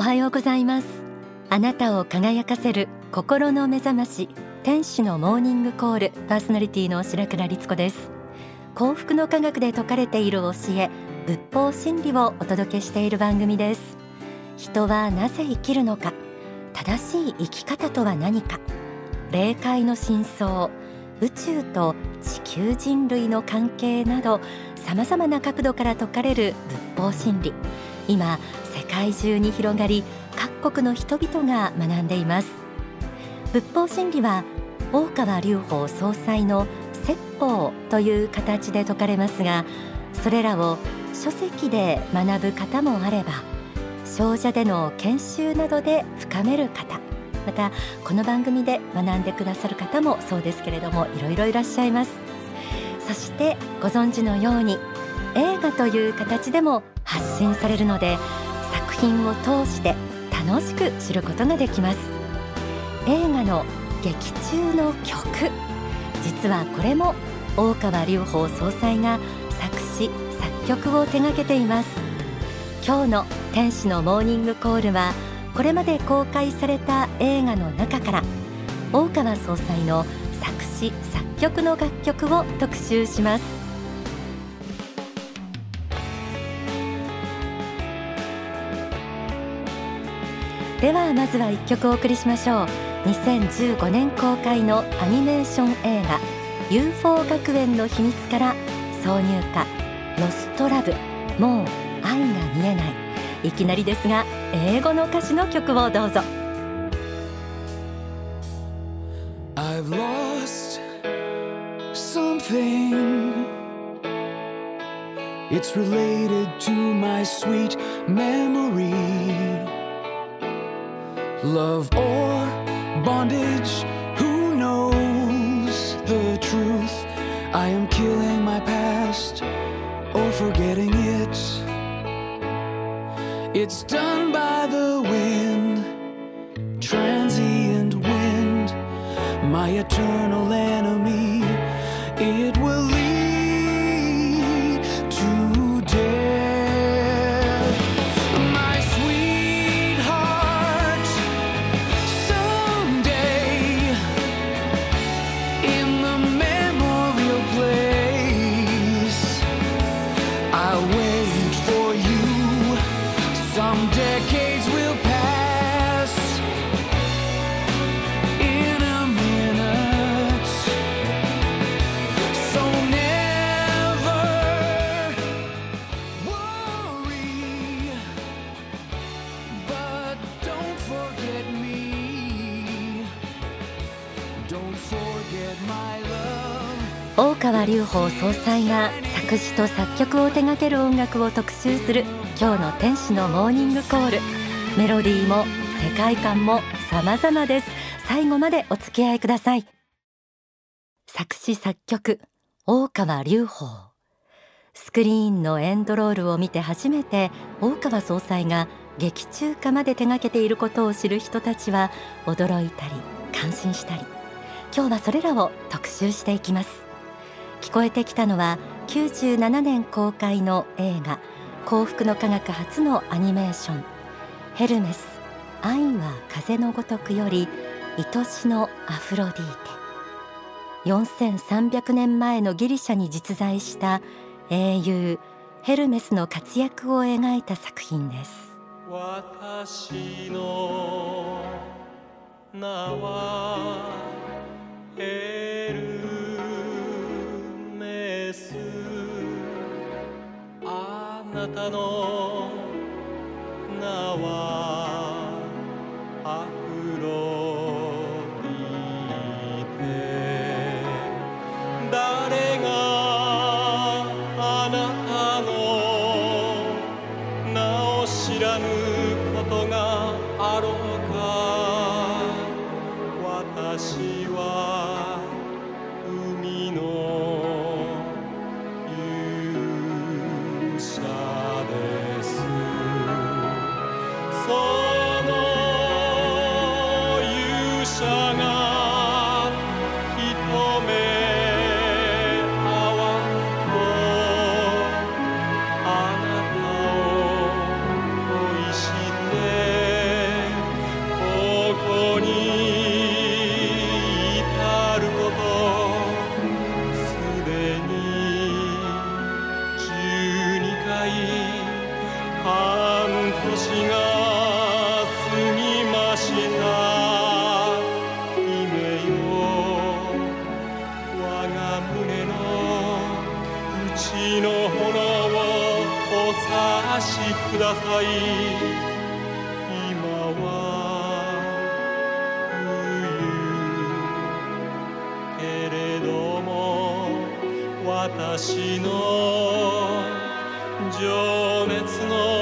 おはようございます。あなたを輝かせる心の目覚まし天使のモーニングコールパーソナリティの白倉律子です。幸福の科学で説かれている教え仏法真理をお届けしている番組です。人はなぜ生きるのか正しい生き方とは何か霊界の真相宇宙と地球人類の関係など様々な角度から説かれる仏法真理。今界中に広がり各国の人々が学んでいます。仏法真理は大川隆法総裁の説法という形で説かれますがそれらを書籍で学ぶ方もあれば少女での研修などで深める方またこの番組で学んでくださる方もそうですけれどもいろいろいらっしゃいます。そしてご存知のように映画という形でも発信されるので品を通して楽しく知ることができます。映画の劇中の曲。実はこれも大川隆法総裁が作詞作曲を手掛けています。今日の天使のモーニングコールはこれまで公開された映画の中から大川総裁の作詞作曲の楽曲を特集します。ではまずは一曲お送りしましょう。2015年公開のアニメーション映画 UFO 学園の秘密から挿入歌ロストラブ。もう愛が見えない。いきなりですが英語の歌詞の曲をどうぞ。I've lost something. It's related to my sweet memory. Love or bondage, who knows the truth? I am killing my past or forgetting it. It's done by the wind, transient wind, my eternal enemy. Forget me. Don't forget my love. 大川隆法総裁が作詞と作曲を手掛ける音楽を特集する今日の天使のモーニングコールメロディーも世界観も様々です最後までお付き合いください作詞作曲大川隆法スクリーンのエンドロールを見て初めて大川総裁が劇中歌まで手掛けていることを知る人たちは驚いたり感心したり。今日はそれらを特集していきます。聞こえてきたのは97年公開の映画幸福の科学初のアニメーション。ヘルメス愛は風のごとくより愛しのアフロディーテ。4300年前のギリシャに実在した英雄ヘルメスの活躍を描いた作品です。私の名はエルメス。あなたの名はア私の情熱の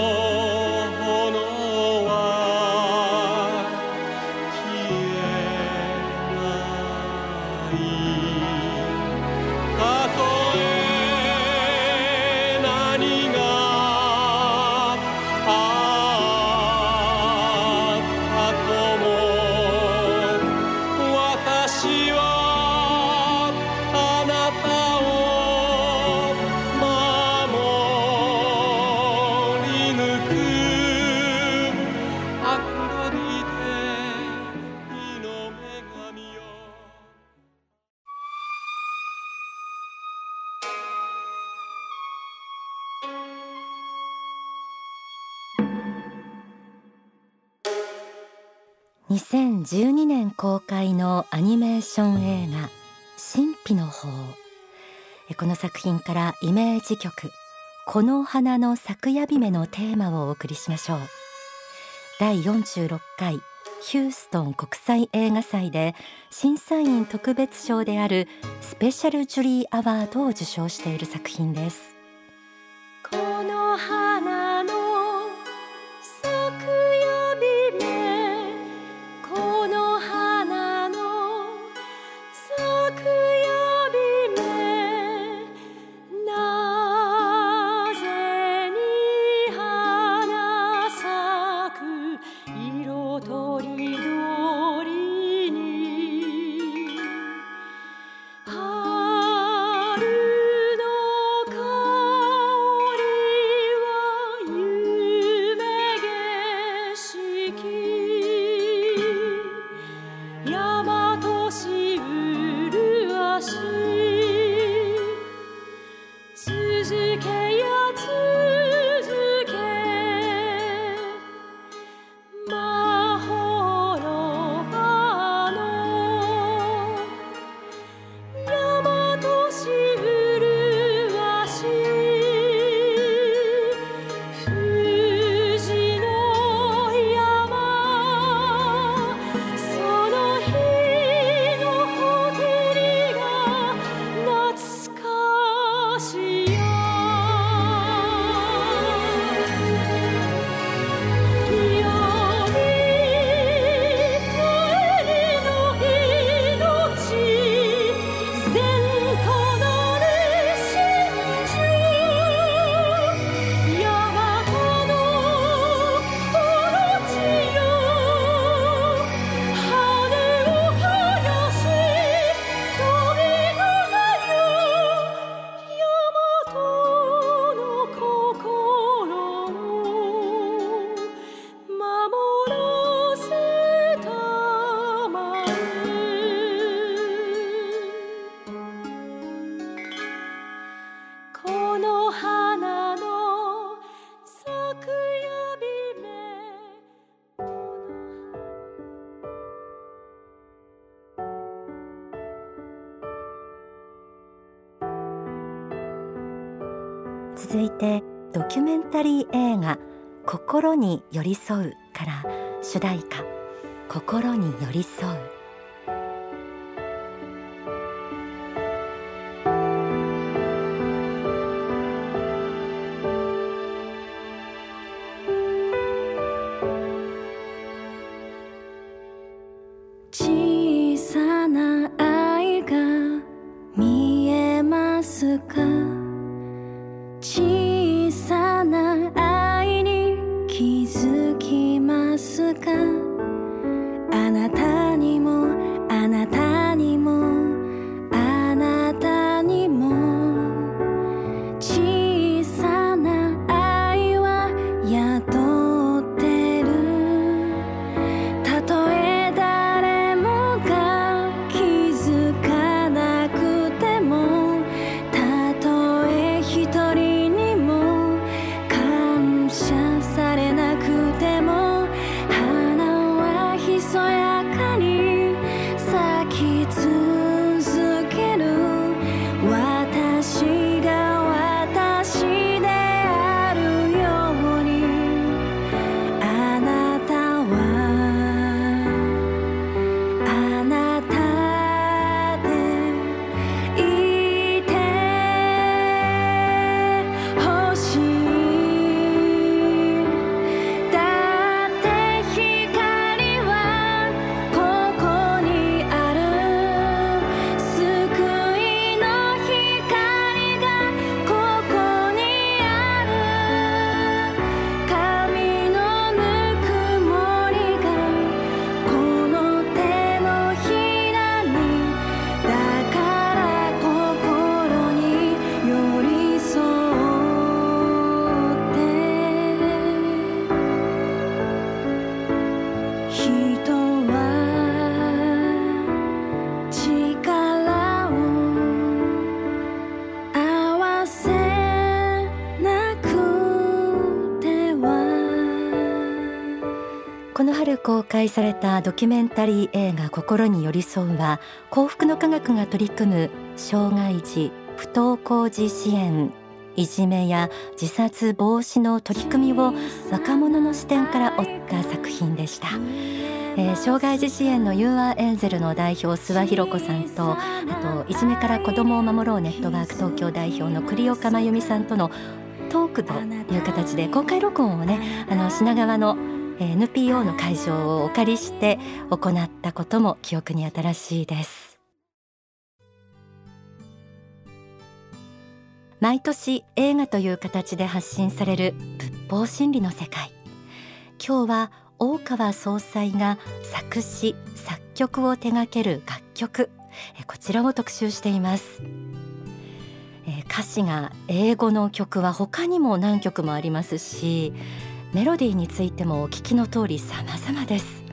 2012年公開のアニメーション映画神秘の法この作品からイメージ曲この花の咲くやびめのテーマをお送りしましょう。第46回ヒューストン国際映画祭で審査員特別賞であるスペシャルジュリーアワードを受賞している作品です。咲くやびめ続いてドキュメンタリー映画心に寄り添うから主題歌心に寄り添う小さな愛が見えますか？この春公開されたドキュメンタリー映画心に寄り添うは幸福の科学が取り組む障害児不登校児支援いじめや自殺防止の取り組みを若者の視点から追った作品でした。えー、障害児支援の You are エンゼルの代表諏訪博子さんとあといじめから子どもを守ろうネットワーク東京代表の栗岡真由美さんとのトークという形で公開録音をねあの品川の NPO の会場をお借りして行ったことも記憶に新しいです。毎年映画という形で発信される仏法真理の世界。今日は大川総裁が作詞作曲を手掛ける楽曲。こちらを特集しています。歌詞が英語の曲は他にも何曲もありますしメロディーについてもお聞きの通り様々です。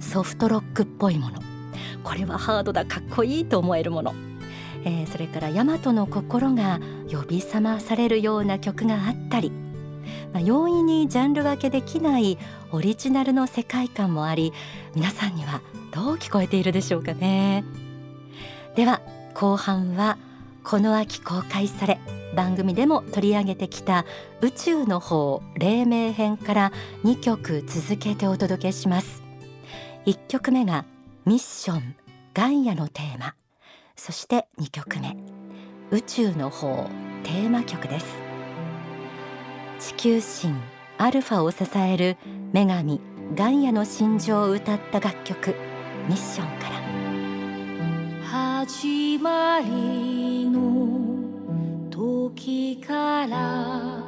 ソフトロックっぽいもの。これはハードだかっこいいと思えるもの、えー、それから大和の心が呼び覚まされるような曲があったり。まあ、容易にジャンル分けできないオリジナルの世界観もあり皆さんにはどう聞こえているでしょうかね。では後半はこの秋公開され番組でも取り上げてきた宇宙の方黎明編から2曲続けてお届けします。1曲目がミッションガンヤのテーマ。そして2曲目。宇宙の方テーマ曲です。地球神アルファを支える女神ガンヤの心情を歌った楽曲。ミッションから。始まりの時から。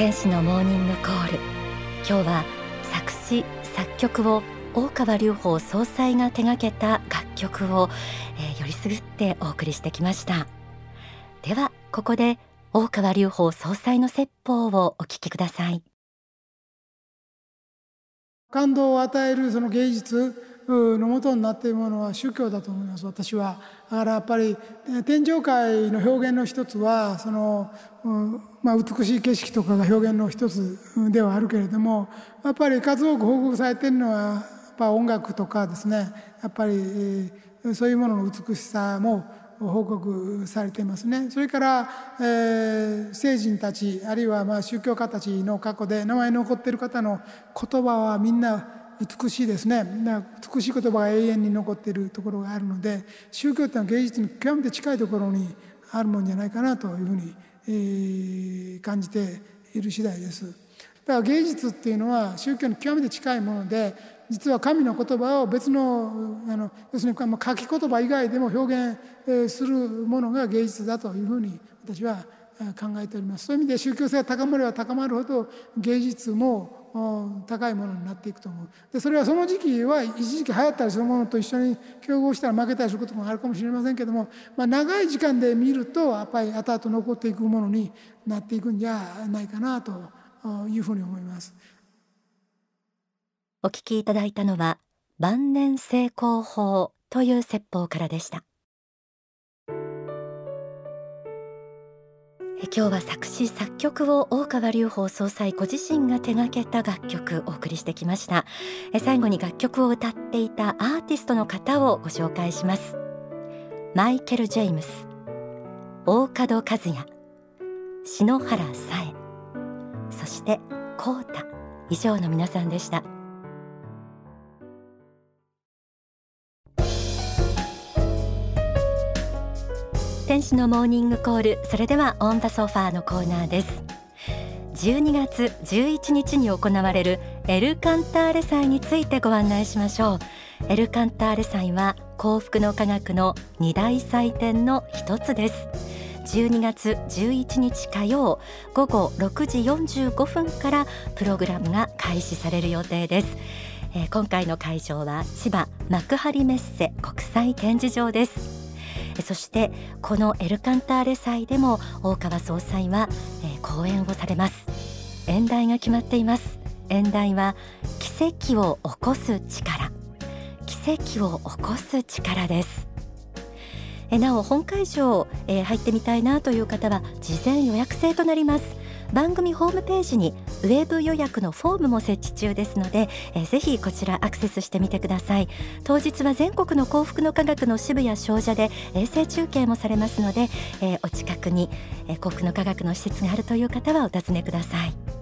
天使のモーニングコール。今日は作詞作曲を大川隆法総裁が手掛けた楽曲を、えー、よりすぐってお送りしてきました。ではここで大川隆法総裁の説法をお聞きください。感動を与えるその芸術のもとになっているものは宗教だと思います私は。だからやっぱり天上界の表現の一つはその、まあ、美しい景色とかが表現の一つではあるけれどもやっぱり数多く報告されているのはやっぱ音楽とかですね。やっぱり、そういうものの美しさも報告されていますね。それから、えー、聖人たちあるいはまあ宗教家たちの過去で名前残っている方の言葉はみんな美しいですね。美しい言葉が永遠に残っているところがあるので宗教っていうのは芸術に極めて近いところにあるもんじゃないかなというふうに、え、感じている次第です。だから芸術っていうのは宗教に極めて近いもので実は神の言葉を別のあの要するに書き言葉以外でも表現するものが芸術だというふうに私は考えておりますそういう意味で宗教性が高まれば高まるほど芸術も高いものになっていくと思うでそれはその時期は一時期流行ったりするものと一緒に競合したら負けたりすることもあるかもしれませんけども、まあ、長い時間で見るとやっぱり後々残っていくものになっていくんじゃないかなというふうに思います。お聞きいただいたのは万年成功法という説法からでした。今日は作詞作曲を大川隆法総裁ご自身が手掛けた楽曲お送りしてきました。最後に楽曲を歌っていたアーティストの方をご紹介します。マイケル・ジェイムス大門和也篠原さえそしてコータ以上の皆さんでした。天使のモーニングコール。それではオンザソファーのコーナーです。12月11日に行われるエルカンターレ祭についてご案内しましょう。エルカンターレ祭は幸福の科学の二大祭典の一つです。12月11日火曜午後6時45分からプログラムが開始される予定です。えー、今回の会場は千葉幕張メッセ国際展示場です。そしてこのエルカンターレ祭でも大川総裁は、えー、講演をされます。演題が決まっています。演題は奇跡を起こす力。奇跡を起こす力です。えなお本会場、えー、入ってみたいなという方は事前予約制となります。番組ホームページにウェブ予約のフォームも設置中ですので、えー、ぜひこちらアクセスしてみてください。当日は全国の幸福の科学の支部や商社で衛星中継もされますので、えー、お近くに、えー、幸福の科学の施設があるという方はお尋ねください。